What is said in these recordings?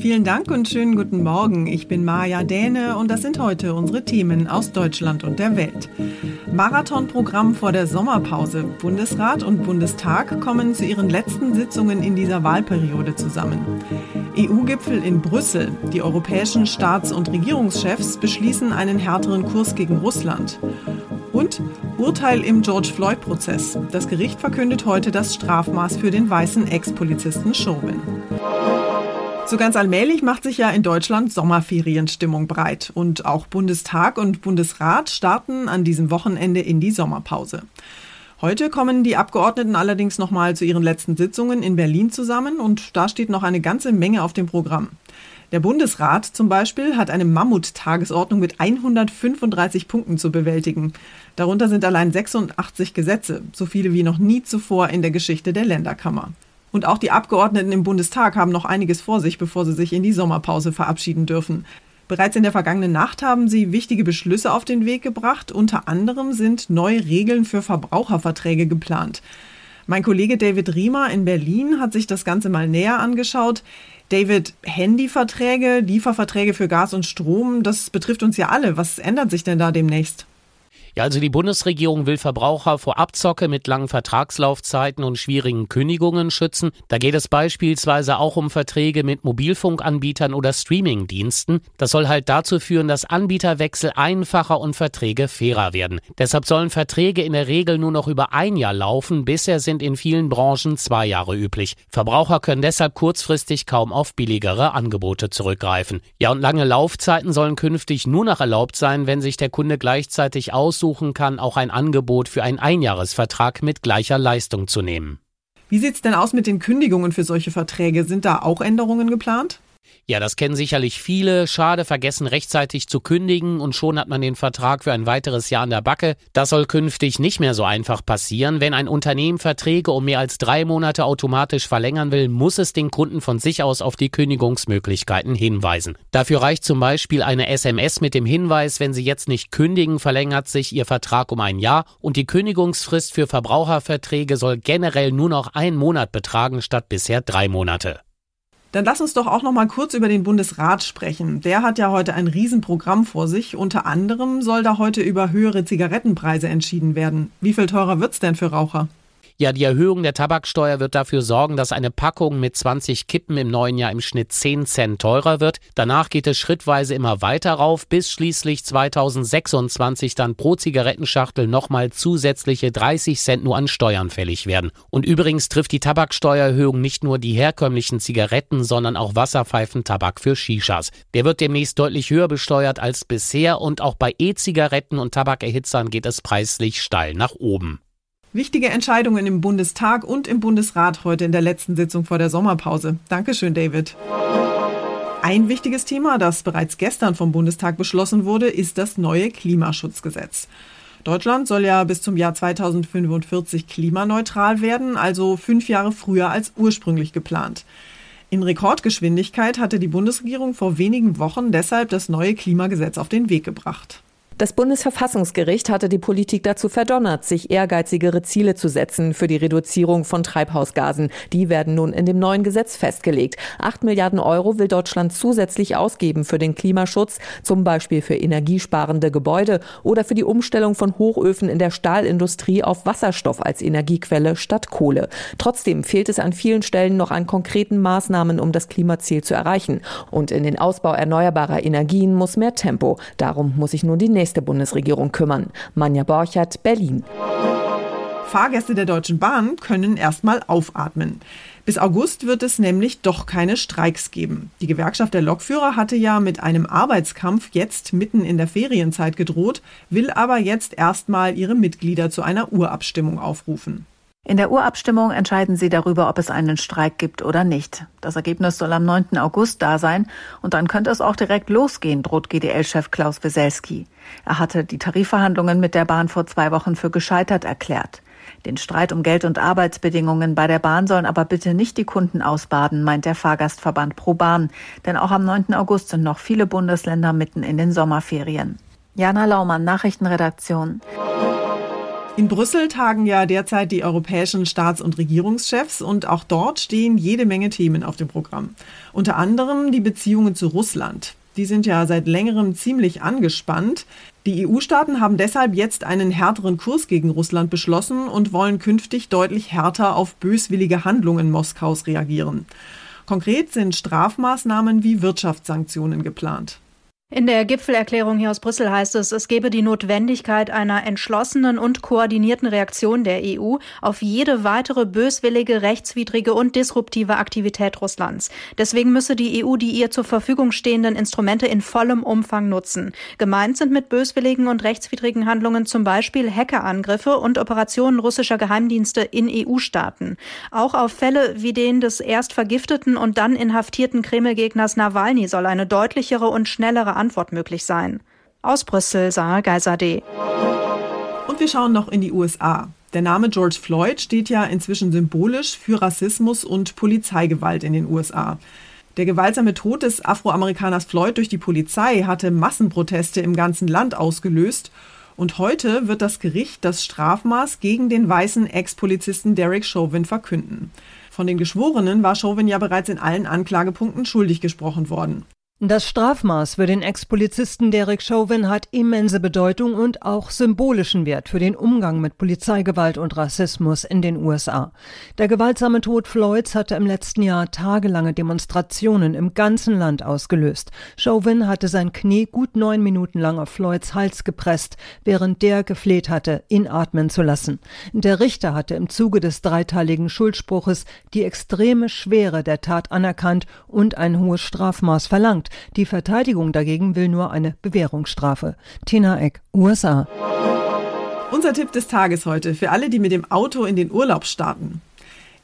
Vielen Dank und schönen guten Morgen. Ich bin Maja Däne und das sind heute unsere Themen aus Deutschland und der Welt. Marathonprogramm vor der Sommerpause. Bundesrat und Bundestag kommen zu ihren letzten Sitzungen in dieser Wahlperiode zusammen. EU-Gipfel in Brüssel. Die europäischen Staats- und Regierungschefs beschließen einen härteren Kurs gegen Russland. Und Urteil im George Floyd-Prozess. Das Gericht verkündet heute das Strafmaß für den weißen Ex-Polizisten Chauvin. So ganz allmählich macht sich ja in Deutschland Sommerferienstimmung breit. Und auch Bundestag und Bundesrat starten an diesem Wochenende in die Sommerpause. Heute kommen die Abgeordneten allerdings nochmal zu ihren letzten Sitzungen in Berlin zusammen und da steht noch eine ganze Menge auf dem Programm. Der Bundesrat zum Beispiel hat eine Mammut-Tagesordnung mit 135 Punkten zu bewältigen. Darunter sind allein 86 Gesetze, so viele wie noch nie zuvor in der Geschichte der Länderkammer. Und auch die Abgeordneten im Bundestag haben noch einiges vor sich, bevor sie sich in die Sommerpause verabschieden dürfen. Bereits in der vergangenen Nacht haben sie wichtige Beschlüsse auf den Weg gebracht. Unter anderem sind neue Regeln für Verbraucherverträge geplant. Mein Kollege David Riemer in Berlin hat sich das Ganze mal näher angeschaut. David, Handyverträge, Lieferverträge für Gas und Strom, das betrifft uns ja alle. Was ändert sich denn da demnächst? Ja, also die Bundesregierung will Verbraucher vor Abzocke mit langen Vertragslaufzeiten und schwierigen Kündigungen schützen. Da geht es beispielsweise auch um Verträge mit Mobilfunkanbietern oder Streamingdiensten. Das soll halt dazu führen, dass Anbieterwechsel einfacher und Verträge fairer werden. Deshalb sollen Verträge in der Regel nur noch über ein Jahr laufen. Bisher sind in vielen Branchen zwei Jahre üblich. Verbraucher können deshalb kurzfristig kaum auf billigere Angebote zurückgreifen. Ja, und lange Laufzeiten sollen künftig nur noch erlaubt sein, wenn sich der Kunde gleichzeitig aus aussuchen kann, auch ein Angebot für einen Einjahresvertrag mit gleicher Leistung zu nehmen. Wie sieht es denn aus mit den Kündigungen für solche Verträge? Sind da auch Änderungen geplant? Ja, das kennen sicherlich viele. Schade, vergessen rechtzeitig zu kündigen und schon hat man den Vertrag für ein weiteres Jahr an der Backe. Das soll künftig nicht mehr so einfach passieren. Wenn ein Unternehmen Verträge um mehr als drei Monate automatisch verlängern will, muss es den Kunden von sich aus auf die Kündigungsmöglichkeiten hinweisen. Dafür reicht zum Beispiel eine SMS mit dem Hinweis, wenn Sie jetzt nicht kündigen, verlängert sich Ihr Vertrag um ein Jahr und die Kündigungsfrist für Verbraucherverträge soll generell nur noch einen Monat betragen statt bisher drei Monate. Dann lass uns doch auch noch mal kurz über den Bundesrat sprechen. Der hat ja heute ein Riesenprogramm vor sich. Unter anderem soll da heute über höhere Zigarettenpreise entschieden werden. Wie viel teurer wird's denn für Raucher? Ja, die Erhöhung der Tabaksteuer wird dafür sorgen, dass eine Packung mit 20 Kippen im neuen Jahr im Schnitt 10 Cent teurer wird. Danach geht es schrittweise immer weiter rauf, bis schließlich 2026 dann pro Zigarettenschachtel nochmal zusätzliche 30 Cent nur an Steuern fällig werden. Und übrigens trifft die Tabaksteuererhöhung nicht nur die herkömmlichen Zigaretten, sondern auch Wasserpfeifentabak für Shishas. Der wird demnächst deutlich höher besteuert als bisher und auch bei E-Zigaretten und Tabakerhitzern geht es preislich steil nach oben. Wichtige Entscheidungen im Bundestag und im Bundesrat heute in der letzten Sitzung vor der Sommerpause. Dankeschön, David. Ein wichtiges Thema, das bereits gestern vom Bundestag beschlossen wurde, ist das neue Klimaschutzgesetz. Deutschland soll ja bis zum Jahr 2045 klimaneutral werden, also fünf Jahre früher als ursprünglich geplant. In Rekordgeschwindigkeit hatte die Bundesregierung vor wenigen Wochen deshalb das neue Klimagesetz auf den Weg gebracht. Das Bundesverfassungsgericht hatte die Politik dazu verdonnert, sich ehrgeizigere Ziele zu setzen für die Reduzierung von Treibhausgasen. Die werden nun in dem neuen Gesetz festgelegt. Acht Milliarden Euro will Deutschland zusätzlich ausgeben für den Klimaschutz, zum Beispiel für energiesparende Gebäude oder für die Umstellung von Hochöfen in der Stahlindustrie auf Wasserstoff als Energiequelle statt Kohle. Trotzdem fehlt es an vielen Stellen noch an konkreten Maßnahmen, um das Klimaziel zu erreichen. Und in den Ausbau erneuerbarer Energien muss mehr Tempo. Darum muss sich nun die nächste nächste Bundesregierung kümmern. Manja Borchert, Berlin. Fahrgäste der Deutschen Bahn können erstmal aufatmen. Bis August wird es nämlich doch keine Streiks geben. Die Gewerkschaft der Lokführer hatte ja mit einem Arbeitskampf jetzt mitten in der Ferienzeit gedroht, will aber jetzt erstmal ihre Mitglieder zu einer Urabstimmung aufrufen. In der Urabstimmung entscheiden sie darüber, ob es einen Streik gibt oder nicht. Das Ergebnis soll am 9. August da sein und dann könnte es auch direkt losgehen, droht GDL-Chef Klaus Weselski. Er hatte die Tarifverhandlungen mit der Bahn vor zwei Wochen für gescheitert erklärt. Den Streit um Geld und Arbeitsbedingungen bei der Bahn sollen aber bitte nicht die Kunden ausbaden, meint der Fahrgastverband Pro Bahn. Denn auch am 9. August sind noch viele Bundesländer mitten in den Sommerferien. Jana Laumann, Nachrichtenredaktion. In Brüssel tagen ja derzeit die europäischen Staats- und Regierungschefs und auch dort stehen jede Menge Themen auf dem Programm. Unter anderem die Beziehungen zu Russland. Die sind ja seit längerem ziemlich angespannt. Die EU-Staaten haben deshalb jetzt einen härteren Kurs gegen Russland beschlossen und wollen künftig deutlich härter auf böswillige Handlungen Moskaus reagieren. Konkret sind Strafmaßnahmen wie Wirtschaftssanktionen geplant. In der Gipfelerklärung hier aus Brüssel heißt es, es gebe die Notwendigkeit einer entschlossenen und koordinierten Reaktion der EU auf jede weitere böswillige, rechtswidrige und disruptive Aktivität Russlands. Deswegen müsse die EU die ihr zur Verfügung stehenden Instrumente in vollem Umfang nutzen. Gemeint sind mit böswilligen und rechtswidrigen Handlungen zum Beispiel Hackerangriffe und Operationen russischer Geheimdienste in EU-Staaten. Auch auf Fälle wie den des erst vergifteten und dann inhaftierten Kreml-Gegners Nawalny soll eine deutlichere und schnellere Antwort möglich sein. Aus Brüssel, Sarah Geiserde. Und wir schauen noch in die USA. Der Name George Floyd steht ja inzwischen symbolisch für Rassismus und Polizeigewalt in den USA. Der gewaltsame Tod des Afroamerikaners Floyd durch die Polizei hatte Massenproteste im ganzen Land ausgelöst. Und heute wird das Gericht das Strafmaß gegen den weißen Ex-Polizisten Derek Chauvin verkünden. Von den Geschworenen war Chauvin ja bereits in allen Anklagepunkten schuldig gesprochen worden. Das Strafmaß für den Ex-Polizisten Derek Chauvin hat immense Bedeutung und auch symbolischen Wert für den Umgang mit Polizeigewalt und Rassismus in den USA. Der gewaltsame Tod Floyds hatte im letzten Jahr tagelange Demonstrationen im ganzen Land ausgelöst. Chauvin hatte sein Knie gut neun Minuten lang auf Floyds Hals gepresst, während der gefleht hatte, ihn atmen zu lassen. Der Richter hatte im Zuge des dreiteiligen Schuldspruches die extreme Schwere der Tat anerkannt und ein hohes Strafmaß verlangt. Die Verteidigung dagegen will nur eine Bewährungsstrafe. Tina Eck, USA. Unser Tipp des Tages heute für alle, die mit dem Auto in den Urlaub starten.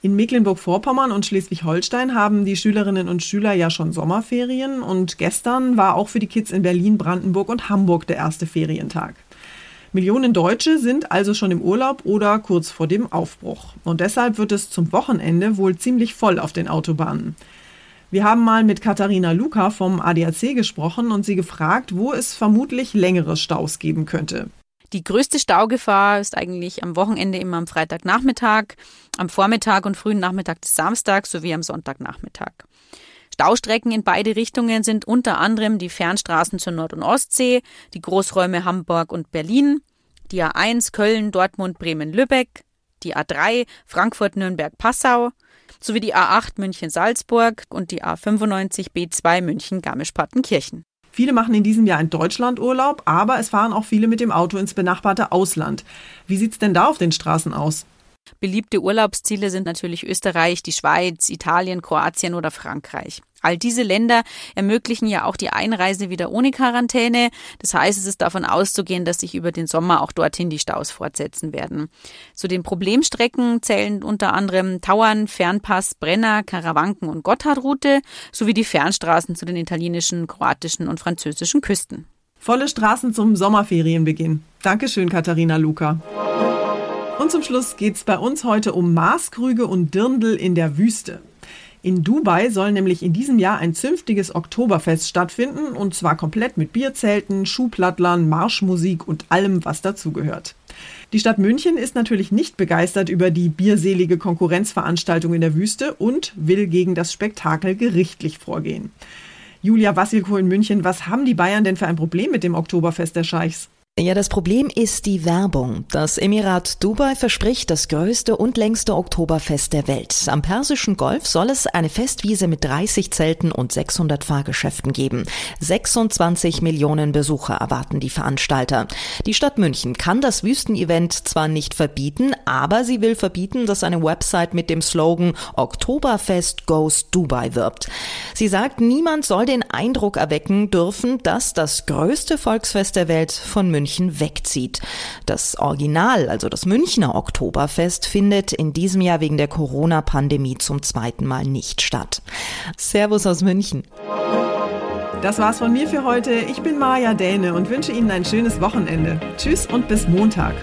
In Mecklenburg-Vorpommern und Schleswig-Holstein haben die Schülerinnen und Schüler ja schon Sommerferien und gestern war auch für die Kids in Berlin, Brandenburg und Hamburg der erste Ferientag. Millionen Deutsche sind also schon im Urlaub oder kurz vor dem Aufbruch. Und deshalb wird es zum Wochenende wohl ziemlich voll auf den Autobahnen. Wir haben mal mit Katharina Luca vom ADAC gesprochen und sie gefragt, wo es vermutlich längere Staus geben könnte. Die größte Staugefahr ist eigentlich am Wochenende immer am Freitagnachmittag, am Vormittag und frühen Nachmittag des Samstags sowie am Sonntagnachmittag. Staustrecken in beide Richtungen sind unter anderem die Fernstraßen zur Nord- und Ostsee, die Großräume Hamburg und Berlin, die A1 Köln, Dortmund, Bremen, Lübeck, die A3 Frankfurt, Nürnberg, Passau, sowie die A8 München-Salzburg und die A95 B2 München-Garmisch-Partenkirchen. Viele machen in diesem Jahr in Deutschland Urlaub, aber es fahren auch viele mit dem Auto ins benachbarte Ausland. Wie sieht es denn da auf den Straßen aus? Beliebte Urlaubsziele sind natürlich Österreich, die Schweiz, Italien, Kroatien oder Frankreich. All diese Länder ermöglichen ja auch die Einreise wieder ohne Quarantäne. Das heißt, es ist davon auszugehen, dass sich über den Sommer auch dorthin die Staus fortsetzen werden. Zu den Problemstrecken zählen unter anderem Tauern, Fernpass, Brenner, Karawanken und Gotthardroute sowie die Fernstraßen zu den italienischen, kroatischen und französischen Küsten. Volle Straßen zum Sommerferienbeginn. Dankeschön, Katharina Luca. Und zum Schluss geht es bei uns heute um Maßkrüge und Dirndl in der Wüste. In Dubai soll nämlich in diesem Jahr ein zünftiges Oktoberfest stattfinden und zwar komplett mit Bierzelten, Schuhplattlern, Marschmusik und allem, was dazugehört. Die Stadt München ist natürlich nicht begeistert über die bierselige Konkurrenzveranstaltung in der Wüste und will gegen das Spektakel gerichtlich vorgehen. Julia Wassilko in München, was haben die Bayern denn für ein Problem mit dem Oktoberfest der Scheichs? Ja, das Problem ist die Werbung. Das Emirat Dubai verspricht das größte und längste Oktoberfest der Welt. Am Persischen Golf soll es eine Festwiese mit 30 Zelten und 600 Fahrgeschäften geben. 26 Millionen Besucher erwarten die Veranstalter. Die Stadt München kann das Wüstenevent zwar nicht verbieten, aber sie will verbieten, dass eine Website mit dem Slogan Oktoberfest Goes Dubai wirbt. Sie sagt, niemand soll den Eindruck erwecken dürfen, dass das größte Volksfest der Welt von München München wegzieht. Das Original, also das Münchner Oktoberfest, findet in diesem Jahr wegen der Corona-Pandemie zum zweiten Mal nicht statt. Servus aus München. Das war's von mir für heute. Ich bin Maja Däne und wünsche Ihnen ein schönes Wochenende. Tschüss und bis Montag.